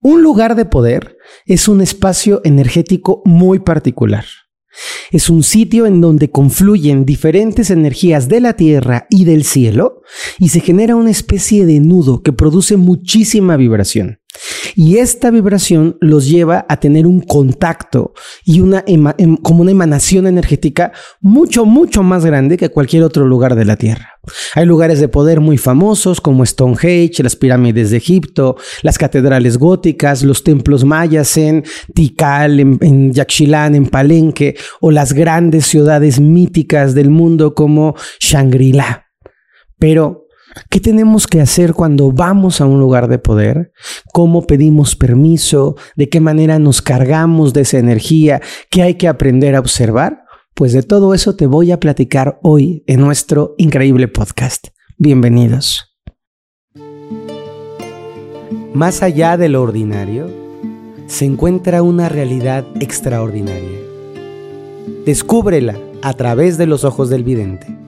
Un lugar de poder es un espacio energético muy particular. Es un sitio en donde confluyen diferentes energías de la tierra y del cielo y se genera una especie de nudo que produce muchísima vibración. Y esta vibración los lleva a tener un contacto y una em, como una emanación energética mucho, mucho más grande que cualquier otro lugar de la Tierra. Hay lugares de poder muy famosos como Stonehenge, las pirámides de Egipto, las catedrales góticas, los templos mayas en Tikal, en, en Yaxchilán, en Palenque, o las grandes ciudades míticas del mundo como Shangri-La. Pero ¿Qué tenemos que hacer cuando vamos a un lugar de poder? ¿Cómo pedimos permiso? ¿De qué manera nos cargamos de esa energía? ¿Qué hay que aprender a observar? Pues de todo eso te voy a platicar hoy en nuestro increíble podcast. Bienvenidos. Más allá de lo ordinario, se encuentra una realidad extraordinaria. Descúbrela a través de los ojos del vidente.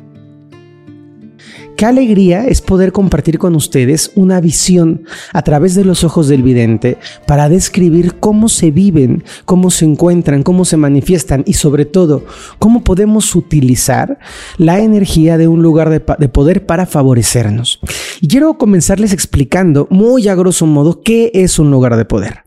Qué alegría es poder compartir con ustedes una visión a través de los ojos del vidente para describir cómo se viven, cómo se encuentran, cómo se manifiestan y sobre todo cómo podemos utilizar la energía de un lugar de, poder para favorecernos. Y quiero comenzarles explicando muy a grosso modo qué es un lugar de poder.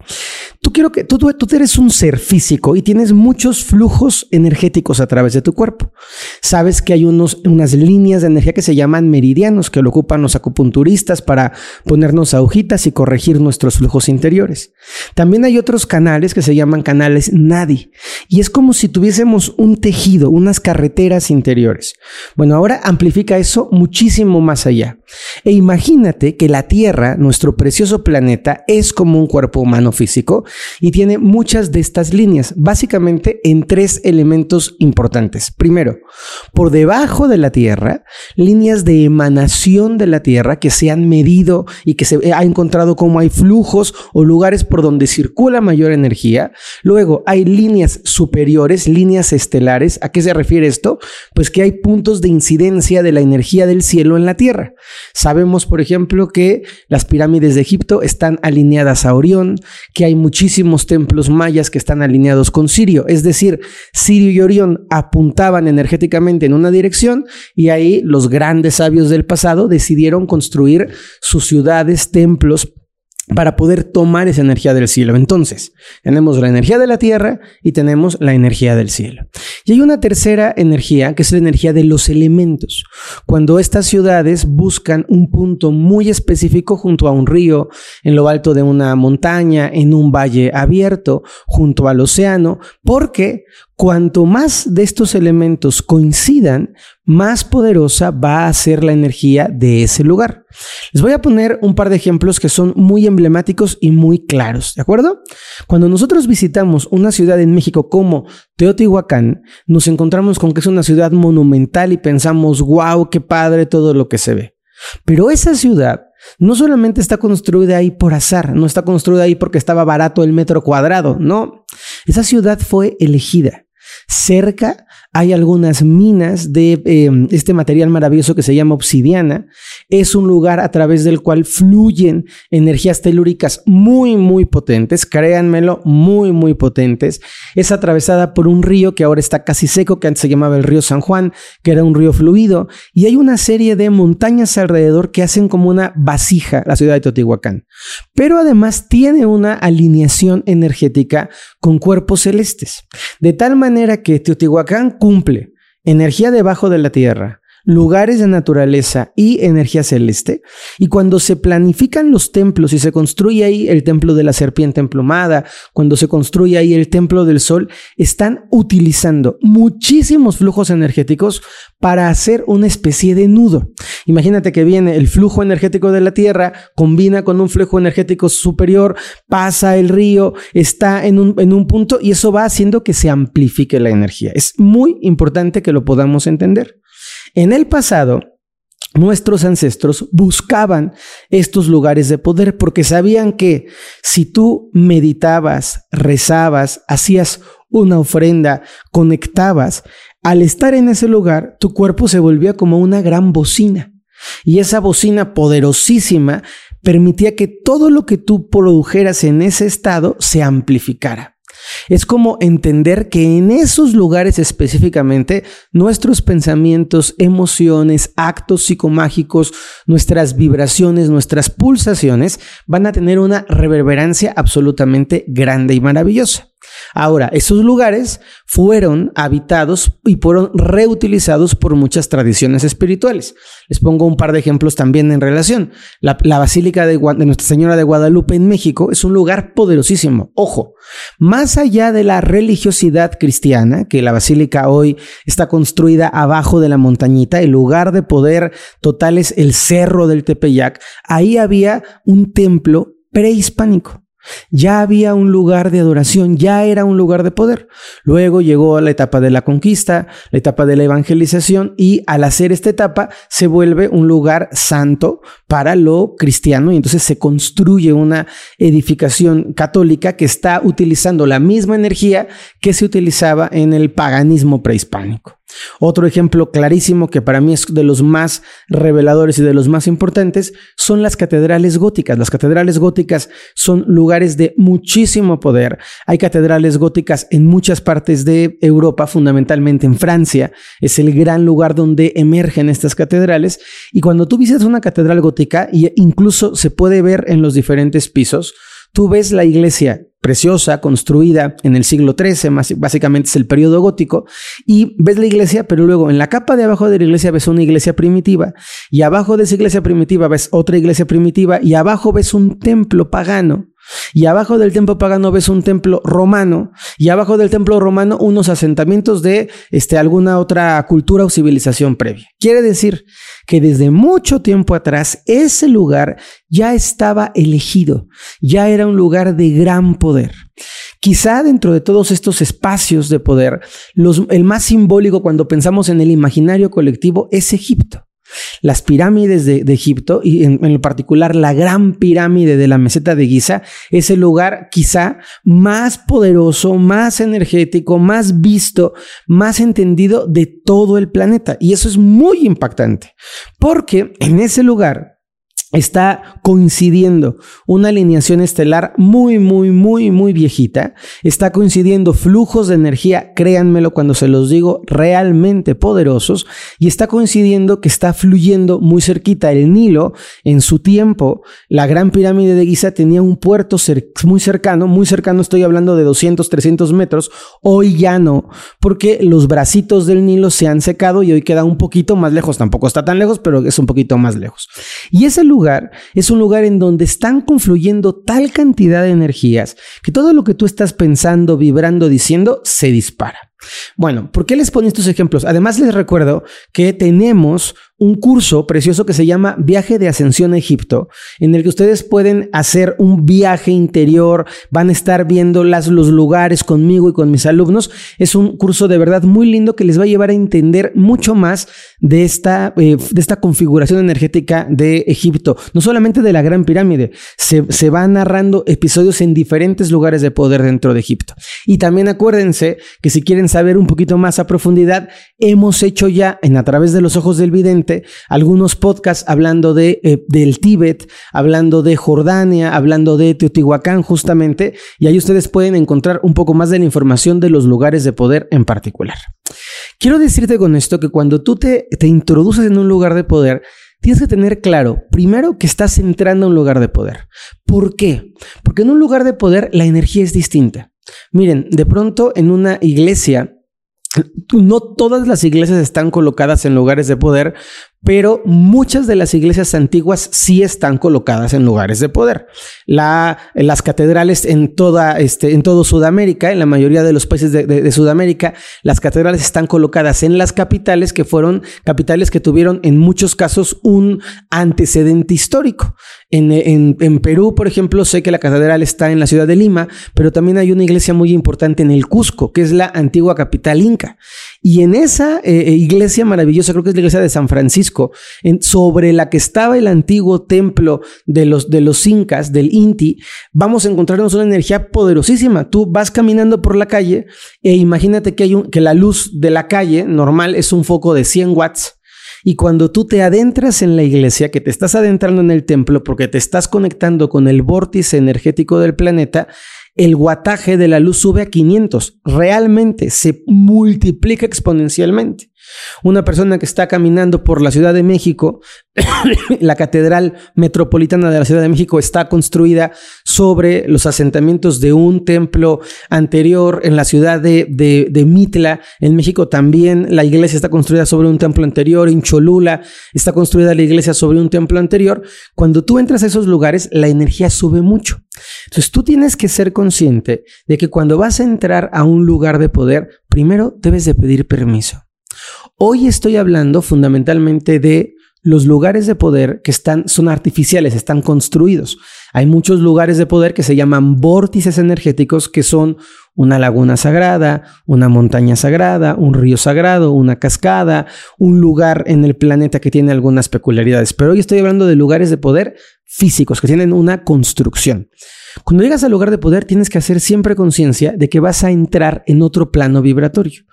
Tú quiero que tú, tú, eres un ser físico y tienes muchos flujos energéticos a través de tu cuerpo. Sabes que hay unos, unas líneas de energía que se llaman meridianos que lo ocupan los acupunturistas para ponernos agujitas y corregir nuestros flujos interiores. También hay otros canales que se llaman canales nadi y es como si tuviésemos un tejido, unas carreteras interiores. Bueno, ahora amplifica eso muchísimo más allá. E imagínate que la Tierra, nuestro precioso planeta, es como un cuerpo humano físico y tiene muchas de estas líneas, básicamente en tres elementos importantes. Primero, por debajo de la Tierra, líneas de emanación de la Tierra que se han medido y que se ha encontrado cómo hay flujos o lugares por donde circula mayor energía. Luego, hay líneas superiores, líneas estelares. ¿A qué se refiere esto? Pues que hay puntos de incidencia de la energía del cielo en la Tierra. Sabemos, por ejemplo, que las pirámides de Egipto están alineadas a Orión, que hay muchísimos templos mayas que están alineados con Sirio. Es decir, Sirio y Orión apuntaban energéticamente en una dirección y ahí los grandes sabios del pasado decidieron construir sus ciudades, templos, para poder tomar esa energía del cielo. Entonces, tenemos la energía de la tierra y tenemos la energía del cielo. Y hay una tercera energía, que es la energía de los elementos. Cuando estas ciudades buscan un punto muy específico junto a un río, en lo alto de una montaña, en un valle abierto, junto al océano, porque cuanto más de estos elementos coincidan, más poderosa va a ser la energía de ese lugar. Les voy a poner un par de ejemplos que son muy emblemáticos y muy claros, ¿de acuerdo? Cuando nosotros visitamos una ciudad en México como Teotihuacán, nos encontramos con que es una ciudad monumental y pensamos, wow, qué padre todo lo que se ve. Pero esa ciudad no solamente está construida ahí por azar, no está construida ahí porque estaba barato el metro cuadrado, no. Esa ciudad fue elegida Cerca hay algunas minas de em, este material maravilloso que se llama obsidiana. Es un lugar a través del cual fluyen energías telúricas muy, muy potentes, créanmelo, muy, muy potentes. Es atravesada por un río que ahora está casi seco, que antes se llamaba el río San Juan, que era un río fluido. Y hay una serie de montañas alrededor que hacen como una vasija la ciudad de Teotihuacán. Pero además tiene una alineación energética con cuerpos celestes. De tal manera que Teotihuacán cumple. Energía debajo de la tierra, lugares de naturaleza y energía celeste. Y cuando se planifican los templos y se construye ahí el templo de la serpiente emplumada, cuando se construye ahí el templo del sol, están utilizando muchísimos flujos energéticos para hacer una especie de nudo. Imagínate que viene el flujo energético de la Tierra, combina con un flujo energético superior, pasa el río, está en un, en un punto y eso va haciendo que se amplifique la energía. Es muy importante que lo podamos entender. En el pasado, nuestros ancestros buscaban estos lugares de poder porque sabían que si tú meditabas, rezabas, hacías una ofrenda, conectabas, al estar en ese lugar, tu cuerpo se volvía como una gran bocina. Y esa bocina poderosísima permitía que todo lo que tú produjeras en ese estado se amplificara. Es como entender que en esos lugares específicamente nuestros pensamientos, emociones, actos psicomágicos, nuestras vibraciones, nuestras pulsaciones van a tener una reverberancia absolutamente grande y maravillosa. Ahora, esos lugares fueron habitados y fueron reutilizados por muchas tradiciones espirituales. Les pongo un par de ejemplos también en relación. La, Basílica de, de, Nuestra Señora de Guadalupe en México es un lugar poderosísimo. Ojo, más allá de la religiosidad cristiana, que la basílica hoy está construida abajo de la montañita, el lugar de poder total es el Cerro del Tepeyac, ahí había un templo prehispánico. Ya había un lugar de adoración, ya era un lugar de poder. Luego llegó la etapa de la conquista, la etapa de la evangelización y al hacer esta etapa se vuelve un lugar santo para lo cristiano y entonces se construye una edificación católica que está utilizando la misma energía que se utilizaba en el paganismo prehispánico. Otro ejemplo clarísimo que para mí es de los más reveladores y de los más importantes son las catedrales góticas. Las catedrales góticas son lugares de muchísimo poder. Hay catedrales góticas en muchas partes de Europa, fundamentalmente en Francia. Es el gran lugar donde emergen estas catedrales. Y cuando tú visitas una catedral gótica, e incluso se puede ver en los diferentes pisos, tú ves la iglesia preciosa, construida en el siglo XIII, básicamente es el periodo gótico, y ves la iglesia, pero luego en la capa de abajo de la iglesia ves una iglesia primitiva, y abajo de esa iglesia primitiva ves otra iglesia primitiva, y abajo ves un templo pagano. Y abajo del templo pagano ves un templo romano y abajo del templo romano unos asentamientos de este, alguna otra cultura o civilización previa. Quiere decir que desde mucho tiempo atrás ese lugar ya estaba elegido, ya era un lugar de gran poder. Quizá dentro de todos estos espacios de poder, el más simbólico cuando pensamos en el imaginario colectivo es Egipto. Las pirámides de, Egipto, y en, en, particular la gran pirámide de la meseta de Giza, es el lugar quizá más poderoso, más energético, más visto, más entendido de todo el planeta. Y eso es muy impactante, porque en ese lugar está coincidiendo una alineación estelar muy, muy, muy, muy viejita. Está coincidiendo flujos de energía, créanmelo cuando se los digo, realmente poderosos. Y está coincidiendo que está fluyendo muy cerquita el Nilo. En su tiempo, la gran pirámide de Giza tenía un puerto muy cercano, muy cercano, estoy hablando de 200, 300 metros. Hoy ya no, porque los bracitos del Nilo se han secado y hoy queda un poquito más lejos. Tampoco está tan lejos, pero es un poquito más lejos. Y ese lugar es un lugar en donde están confluyendo tal cantidad de energías que todo lo que tú estás pensando, vibrando, diciendo, se dispara. Bueno, ¿por qué les pongo estos ejemplos? Además les recuerdo que tenemos un curso precioso que se llama Viaje de Ascensión a Egipto, en el que ustedes pueden hacer un viaje interior, van a estar viendo las, los lugares conmigo y con mis alumnos. Es un curso de verdad muy lindo que les va a llevar a entender mucho más de esta, eh, de esta configuración energética de Egipto, no solamente de la Gran Pirámide, se, se va narrando episodios en diferentes lugares de poder dentro de Egipto. Y también acuérdense que si quieren saber un poquito más a profundidad, hemos hecho ya en A través de los ojos del vidente algunos podcasts hablando de, eh, del Tíbet, hablando de Jordania, hablando de Teotihuacán justamente, y ahí ustedes pueden encontrar un poco más de la información de los lugares de poder en particular. Quiero decirte con esto que cuando tú te, te introduces en un lugar de poder, Tienes que tener claro, primero, que estás entrando a un lugar de poder. ¿Por qué? Porque en un lugar de poder la energía es distinta. Miren, de pronto en una iglesia, no todas las iglesias están colocadas en lugares de poder, pero muchas de las iglesias antiguas sí están colocadas en lugares de poder. La, las catedrales en toda, este, en todo Sudamérica, en la mayoría de los países de, Sudamérica, las catedrales están colocadas en las capitales que fueron capitales que tuvieron en muchos casos un antecedente histórico. En, en, Perú, por ejemplo, sé que la catedral está en la ciudad de Lima, pero también hay una iglesia muy importante en el Cusco, que es la antigua capital inca. Y en esa eh, eh, iglesia maravillosa, creo que es la iglesia de San Francisco, sobre la que estaba el antiguo templo de los, incas, del Inti, vamos a encontrarnos una energía poderosísima. Tú vas caminando por la calle e imagínate que, hay un, que la luz de la calle normal es un foco de 100 watts Y cuando tú te adentras en la iglesia, que te estás adentrando en el templo porque te estás conectando con el vórtice energético del planeta, el guataje de la luz sube a 500. Realmente se multiplica exponencialmente. Una persona que está caminando por la Ciudad de México, la Catedral Metropolitana de la Ciudad de México está construida sobre los asentamientos de un templo anterior en la ciudad de, de, Mitla. En México también la iglesia está construida sobre un templo anterior. En Cholula está construida la iglesia sobre un templo anterior. Cuando tú entras a esos lugares, la energía sube mucho. Entonces tú tienes que ser consciente de que cuando vas a entrar a un lugar de poder, primero debes de pedir permiso. Hoy estoy hablando fundamentalmente de los lugares de poder que están, son artificiales, están construidos. Hay muchos lugares de poder que se llaman vórtices energéticos, que son una laguna sagrada, una montaña sagrada, un río sagrado, una cascada, un lugar en el planeta que tiene algunas peculiaridades. Pero hoy estoy hablando de lugares de poder físicos, que tienen una construcción. Cuando llegas al lugar de poder tienes que hacer siempre conciencia de que vas a entrar en otro plano vibratorio.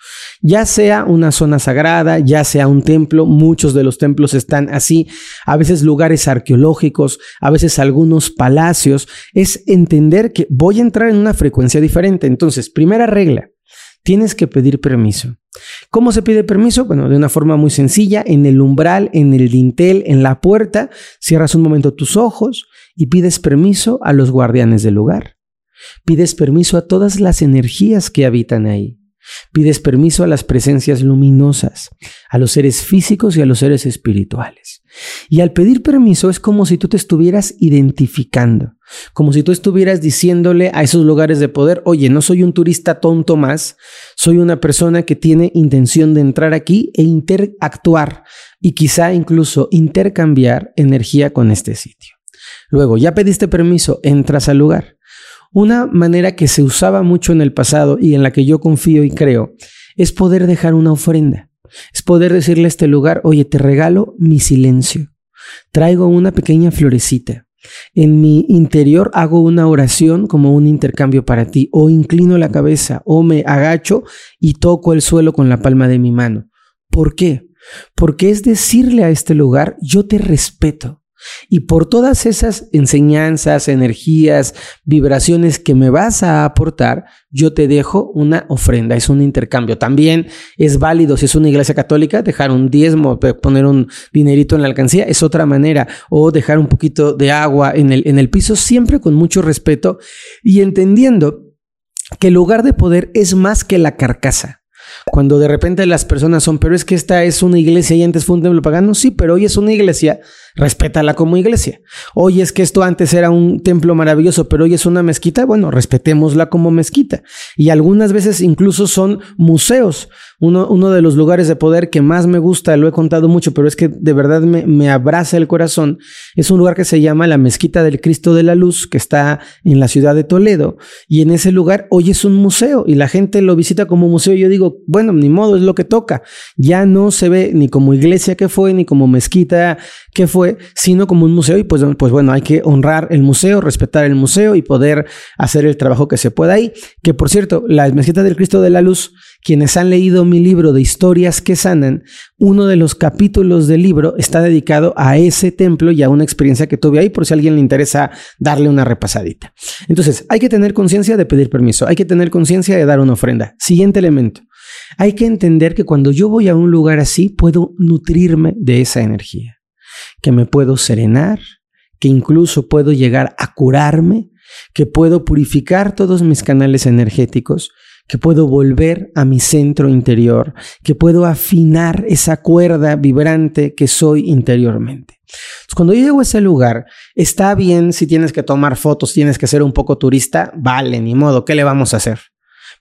Ya sea una zona sagrada, ya sea un templo, muchos de los templos están así, a veces lugares arqueológicos, a veces algunos palacios, es entender que voy a entrar en una frecuencia diferente. Entonces, primera regla, tienes que pedir permiso. ¿Cómo se pide permiso? Bueno, de una forma muy sencilla, en el umbral, en el dintel, en la puerta, cierras un momento tus ojos y pides permiso a los guardianes del lugar. Pides permiso a todas las energías que habitan ahí. Pides permiso a las presencias luminosas, a los seres físicos y a los seres espirituales. Y al pedir permiso es como si tú te estuvieras identificando, como si tú estuvieras diciéndole a esos lugares de poder, oye, no soy un turista tonto más, soy una persona que tiene intención de entrar aquí e interactuar y quizá incluso intercambiar energía con este sitio. Luego, ya pediste permiso, entras al lugar. Una manera que se usaba mucho en el pasado y en la que yo confío y creo es poder dejar una ofrenda. Es poder decirle a este lugar, oye, te regalo mi silencio. Traigo una pequeña florecita. En mi interior hago una oración como un intercambio para ti, o inclino la cabeza, o me agacho y toco el suelo con la palma de mi mano. ¿Por qué? Porque es decirle a este lugar, yo te respeto, y por todas esas enseñanzas, energías, vibraciones que me vas a aportar, yo te dejo una ofrenda, es un intercambio. También es válido si es una iglesia católica, dejar un diezmo, poner un dinerito en la alcancía, es otra manera, o dejar un poquito de agua en el, en el piso, siempre con mucho respeto y entendiendo que el lugar de poder es más que la carcasa. Cuando de repente las personas son, pero es que esta es una iglesia y antes fue un templo pagano, sí, pero hoy es una iglesia respétala como iglesia. Hoy es que esto antes era un templo maravilloso, pero hoy es una mezquita, bueno, respetémosla como mezquita. Y algunas veces incluso son museos. Uno, uno de los lugares de poder que más me gusta, lo he contado mucho, pero es que de verdad me, me abraza el corazón, es un lugar que se llama la Mezquita del Cristo de la Luz, que está en la ciudad de Toledo. Y en ese lugar hoy es un museo y la gente lo visita como museo. Y yo digo, bueno, ni modo, es lo que toca. Ya no se ve ni como iglesia que fue, ni como mezquita que fue, sino como un museo y pues, pues bueno, hay que honrar el museo, respetar el museo y poder hacer el trabajo que se pueda ahí. Que por cierto, la Mezquita del Cristo de la Luz, quienes han leído mi libro de historias que sanan, uno de los capítulos del libro está dedicado a ese templo y a una experiencia que tuve ahí, por si a alguien le interesa darle una repasadita. Entonces, hay que tener conciencia de pedir permiso, hay que tener conciencia de dar una ofrenda. Siguiente elemento. Hay que entender que cuando yo voy a un lugar así, puedo nutrirme de esa energía que me puedo serenar, que incluso puedo llegar a curarme, que puedo purificar todos mis canales energéticos, que puedo volver a mi centro interior, que puedo afinar esa cuerda vibrante que soy interiormente. cuando yo llego a ese lugar, está bien si tienes que tomar fotos, tienes que ser un poco turista, vale, ni modo, ¿qué le vamos a hacer?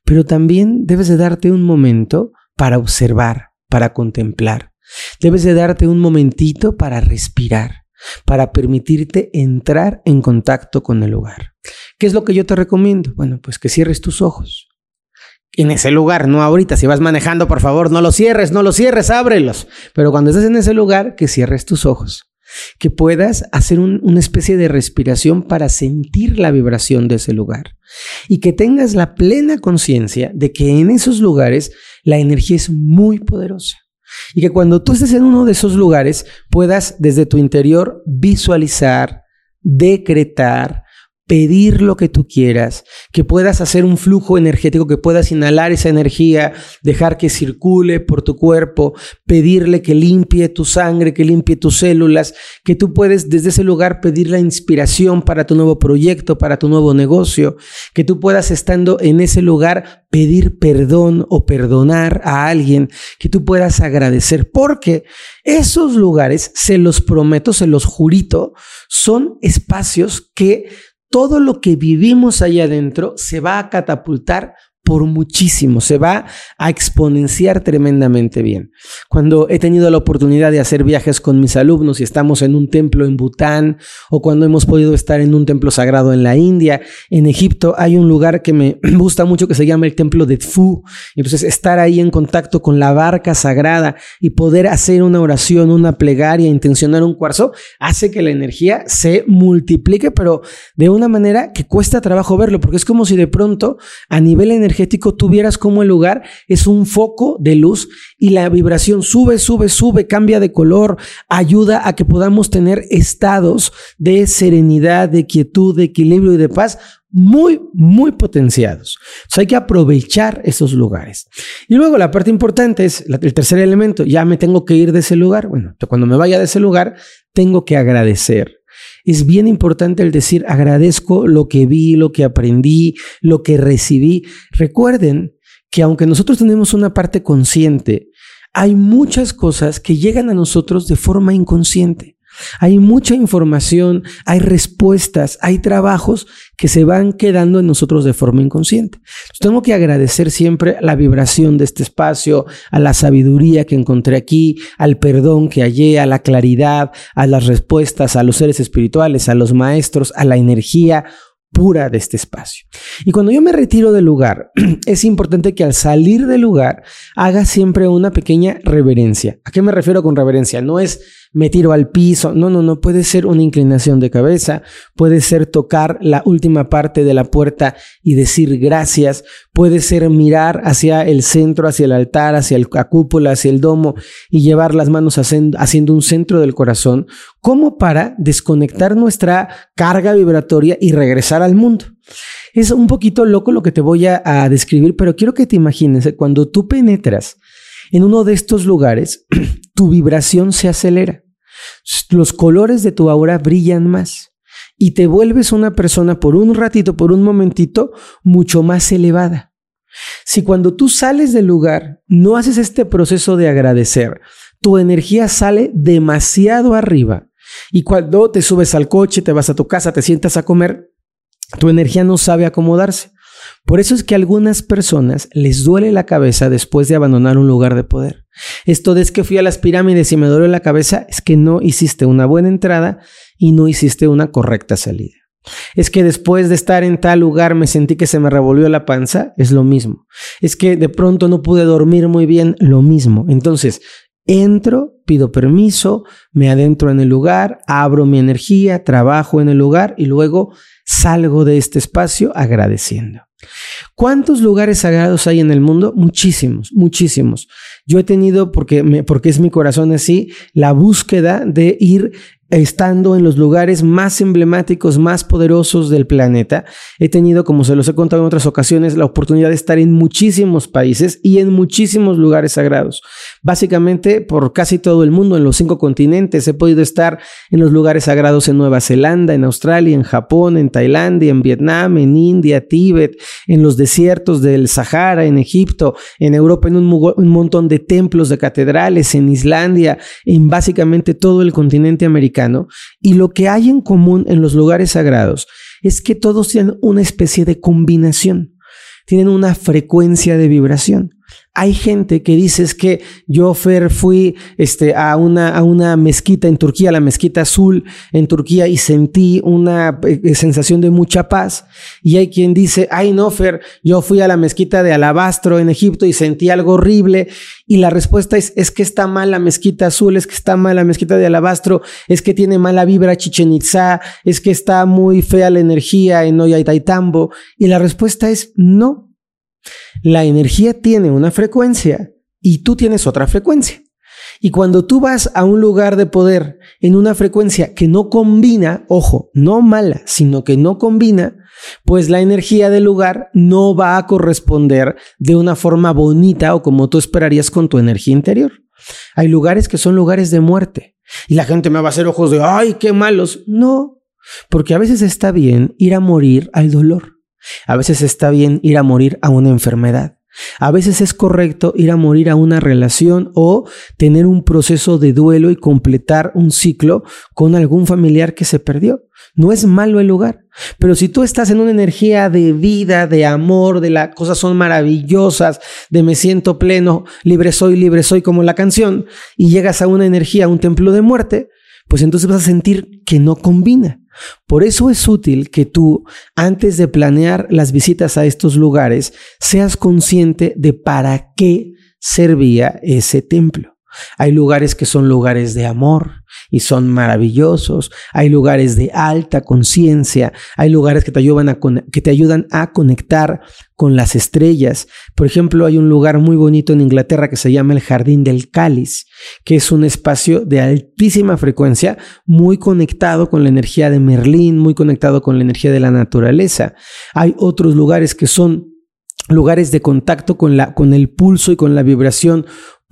Pero también debes de darte un momento para observar, para contemplar, Debes de darte un momentito para respirar, para permitirte entrar en contacto con el lugar. ¿Qué es lo que yo te recomiendo? Bueno, pues que cierres tus ojos. En ese lugar, no ahorita. Si vas manejando, por favor, no lo cierres, no lo cierres, ábrelos. Pero cuando estés en ese lugar, que cierres tus ojos. Que puedas hacer una especie de respiración para sentir la vibración de ese lugar. Y que tengas la plena conciencia de que en esos lugares la energía es muy poderosa Y que cuando tú estés en uno de esos lugares puedas desde tu interior visualizar, decretar, pedir lo que tú quieras, que puedas hacer un flujo energético, que puedas inhalar esa energía, dejar que circule por tu cuerpo, pedirle que limpie tu sangre, que limpie tus células, que tú puedes desde ese lugar pedir la inspiración para tu nuevo proyecto, para tu nuevo negocio, que tú puedas estando en ese lugar pedir perdón o perdonar a alguien, que tú puedas agradecer, porque esos lugares, se los prometo, se los jurito, son espacios que todo lo que vivimos allá adentro se va a catapultar por muchísimo, se va a exponenciar tremendamente bien. Cuando he tenido la oportunidad de hacer viajes con mis alumnos y estamos en un templo en Bután o cuando hemos podido estar en un templo sagrado en la India, en Egipto hay un lugar que me gusta mucho que se llama el templo de Tfu. Entonces estar ahí en contacto con la barca sagrada y poder hacer una oración, una plegaria, intencionar un cuarzo, hace que la energía se multiplique, pero de una manera que cuesta trabajo verlo, porque es como si de pronto a nivel energético energético tuvieras como el lugar es un foco de luz y la vibración sube, sube, sube, cambia de color, ayuda a que podamos tener estados de serenidad, de quietud, de equilibrio y de paz muy, muy potenciados. hay que aprovechar esos lugares. Y luego la parte importante es el tercer elemento, ya me tengo que ir de ese lugar. Bueno, cuando me vaya de ese lugar, tengo que agradecer es bien importante el decir agradezco lo que vi, lo que aprendí, lo que recibí. Recuerden que aunque nosotros tenemos una parte consciente, hay muchas cosas que llegan a nosotros de forma inconsciente. Hay mucha información, hay respuestas, hay trabajos que se van quedando en nosotros de forma inconsciente. tengo que agradecer siempre la vibración de este espacio, a la sabiduría que encontré aquí, al perdón que hallé, a la claridad, a las respuestas, a los seres espirituales, a los maestros, a la energía pura de este espacio. Y cuando yo me retiro del lugar, es importante que al salir del lugar haga siempre una pequeña reverencia. ¿A qué me refiero con reverencia? No es me tiro al piso. No, no, no. Puede ser una inclinación de cabeza, puede ser tocar la última parte de la puerta y decir gracias, puede ser mirar hacia el centro, hacia el altar, hacia la cúpula, hacia el domo y llevar las manos haciendo un centro del corazón, como para desconectar nuestra carga vibratoria y regresar al mundo. Es un poquito loco lo que te voy a, describir, pero quiero que te imagines cuando tú penetras en uno de estos lugares, tu vibración se acelera. Los colores de tu aura brillan más y te vuelves una persona por un ratito, por un momentito, mucho más elevada. Si cuando tú sales del lugar no haces este proceso de agradecer, tu energía sale demasiado arriba y cuando te subes al coche, te vas a tu casa, te sientas a comer, tu energía no sabe acomodarse. Por eso es que a algunas personas les duele la cabeza después de abandonar un lugar de poder. Esto de que fui a las pirámides y me duele la cabeza, es que no hiciste una buena entrada y no hiciste una correcta salida. Es que después de estar en tal lugar me sentí que se me revolvió la panza, es lo mismo. Es que de pronto no pude dormir muy bien, lo mismo. Entonces, entro, pido permiso, me adentro en el lugar, abro mi energía, trabajo en el lugar y luego salgo de este espacio agradeciendo. ¿Cuántos lugares sagrados hay en el mundo? Muchísimos, muchísimos. Yo he tenido, porque, porque es mi corazón así, la búsqueda de ir estando en los lugares más emblemáticos, más poderosos del planeta. He tenido, como se los he contado en otras ocasiones, la oportunidad de estar en muchísimos países y en muchísimos lugares sagrados. Básicamente por casi todo el mundo, en los cinco continentes. He podido estar en los lugares sagrados en Nueva Zelanda, en Australia, en Japón, en Tailandia, en Vietnam, en India, Tíbet, en los desiertos del Sahara, en Egipto, en Europa, en un, un montón de templos, de catedrales, en Islandia, en básicamente todo el continente americano y lo que hay en común en los lugares sagrados es que todos tienen una especie de combinación, tienen una frecuencia de vibración. Hay gente que dice que yo, Fer, fui este, a, una, a una mezquita en Turquía, la mezquita azul en Turquía, y sentí una eh, sensación de mucha paz. Y hay quien dice, ay, no, Fer, yo fui a la mezquita de Alabastro en Egipto y sentí algo horrible. Y la respuesta es, es que está mal la mezquita azul, es que está mal la mezquita de Alabastro, es que tiene mala vibra Chichen Itza, es que está muy fea la energía en Ollantaytambo. Y la respuesta es no. La energía tiene una frecuencia y tú tienes otra frecuencia. Y cuando tú vas a un lugar de poder en una frecuencia que no combina, ojo, no mala, sino que no combina, pues la energía del lugar no va a corresponder de una forma bonita o como tú esperarías con tu energía interior. Hay lugares que son lugares de muerte y la gente me va a hacer ojos de, ay, qué malos. No, porque a veces está bien ir a morir al dolor. A veces está bien ir a morir a una enfermedad. A veces es correcto ir a morir a una relación o tener un proceso de duelo y completar un ciclo con algún familiar que se perdió. No es malo el lugar, pero si tú estás en una energía de vida, de amor, de las cosas son maravillosas, de me siento pleno, libre soy, libre soy como la canción, y llegas a una energía, a un templo de muerte, pues entonces vas a sentir que no combina. Por eso es útil que tú, antes de planear las visitas a estos lugares, seas consciente de para qué servía ese templo. Hay lugares que son lugares de amor y son maravillosos. Hay lugares de alta conciencia. Hay lugares que te, ayudan a, que te ayudan a conectar con las estrellas. Por ejemplo, hay un lugar muy bonito en Inglaterra que se llama el Jardín del Cáliz, que es un espacio de altísima frecuencia, muy conectado con la energía de Merlín, muy conectado con la energía de la naturaleza. Hay otros lugares que son lugares de contacto con, la, con el pulso y con la vibración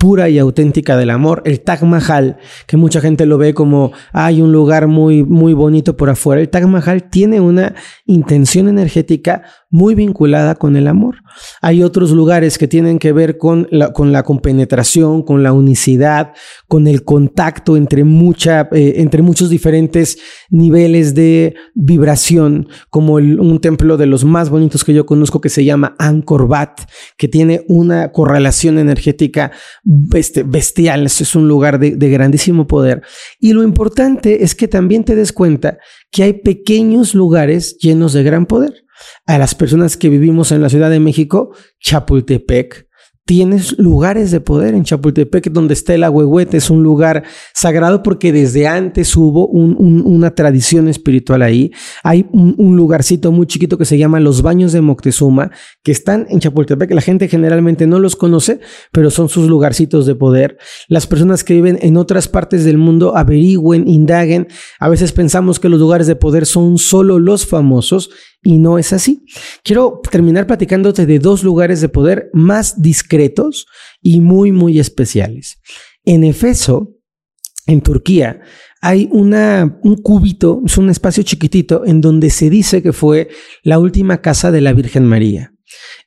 pura y auténtica del amor, el Taj Mahal, que mucha gente lo ve como hay un lugar muy muy bonito por afuera. El Taj Mahal tiene una intención energética muy vinculada con el amor. Hay otros lugares que tienen que ver con la, con la compenetración, con la unicidad, con el contacto entre, mucha, eh, entre muchos diferentes niveles de vibración, como un templo de los más bonitos que yo conozco que se llama Angkor Wat, que tiene una correlación energética este, bestial. Es un lugar de, de grandísimo poder. Y lo importante es que también te des cuenta que hay pequeños lugares llenos de gran poder a las personas que vivimos en la Ciudad de México, Chapultepec, Tienes lugares de poder en Chapultepec, donde está el agüehuete, es un lugar sagrado porque desde antes hubo una tradición espiritual ahí. Hay un, lugarcito muy chiquito que se llama Los Baños de Moctezuma, que están en Chapultepec. La gente generalmente no los conoce, pero son sus lugarcitos de poder. Las personas que viven en otras partes del mundo averigüen, indaguen. A veces pensamos que los lugares de poder son solo los famosos y no es así. Quiero terminar platicándote de dos lugares de poder más discretos y muy, muy especiales. En Efeso, en Turquía, hay un cubito, es un espacio chiquitito en donde se dice que fue la última casa de la Virgen María.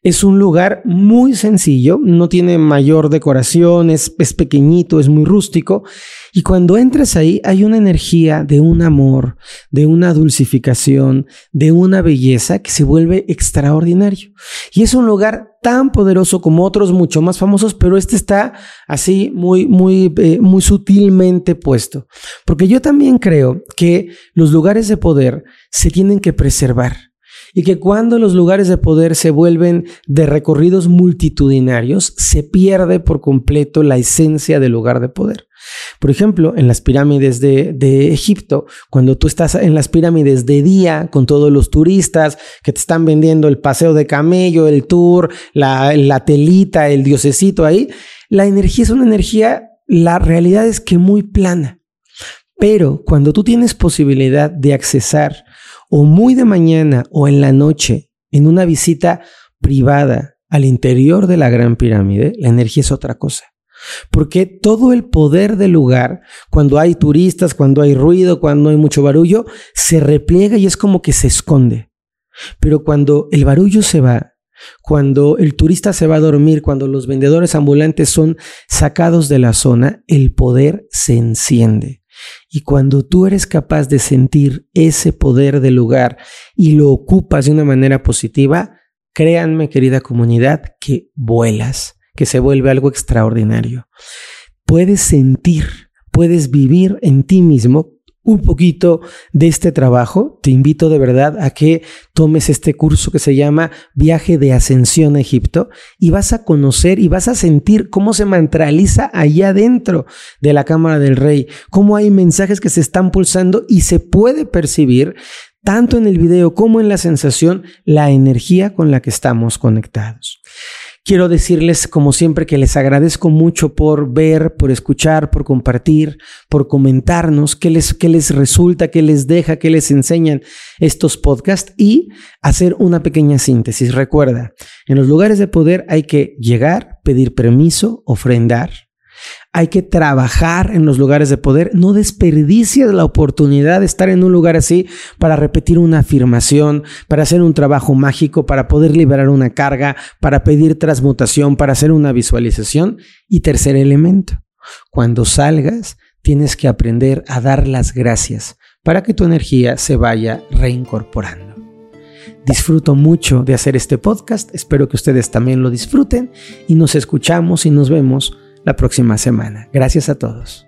Es un lugar muy sencillo, no tiene mayor decoración, es, es, pequeñito, es muy rústico. Y cuando entras ahí hay una energía de un amor, de una dulcificación, de una belleza que se vuelve extraordinario. Y es un lugar tan poderoso como otros mucho más famosos, pero este está así muy, muy, eh, muy sutilmente puesto. Porque yo también creo que los lugares de poder se tienen que preservar y que cuando los lugares de poder se vuelven de recorridos multitudinarios, se pierde por completo la esencia del lugar de poder. Por ejemplo, en las pirámides de, Egipto, cuando tú estás en las pirámides de día con todos los turistas que te están vendiendo el paseo de camello, el tour, la, la telita, el diosecito ahí, la energía es una energía, la realidad es que muy plana. Pero cuando tú tienes posibilidad de accesar o muy de mañana o en la noche, en una visita privada al interior de la Gran Pirámide, la energía es otra cosa. Porque todo el poder del lugar, cuando hay turistas, cuando hay ruido, cuando hay mucho barullo, se repliega y es como que se esconde. Pero cuando el barullo se va, cuando el turista se va a dormir, cuando los vendedores ambulantes son sacados de la zona, el poder se enciende. Y cuando tú eres capaz de sentir ese poder del lugar y lo ocupas de una manera positiva, créanme, querida comunidad, que vuelas, que se vuelve algo extraordinario. Puedes sentir, puedes vivir en ti mismo un poquito de este trabajo, te invito de verdad a que tomes este curso que se llama Viaje de Ascensión a Egipto y vas a conocer y vas a sentir cómo se mantraliza allá dentro de la Cámara del Rey, cómo hay mensajes que se están pulsando y se puede percibir tanto en el video como en la sensación la energía con la que estamos conectados. Quiero decirles, como siempre, que les agradezco mucho por ver, por escuchar, por compartir, por comentarnos qué les, qué les resulta, qué les deja, qué les enseñan estos podcasts y hacer una pequeña síntesis. Recuerda, en los lugares de poder hay que llegar, pedir permiso, ofrendar, hay que trabajar en los lugares de poder. No desperdicies la oportunidad de estar en un lugar así para repetir una afirmación, para hacer un trabajo mágico, para poder liberar una carga, para pedir transmutación, para hacer una visualización. Y tercer elemento, cuando salgas, tienes que aprender a dar las gracias para que tu energía se vaya reincorporando. Disfruto mucho de hacer este podcast, espero que ustedes también lo disfruten y nos escuchamos y nos vemos la próxima semana. Gracias a todos.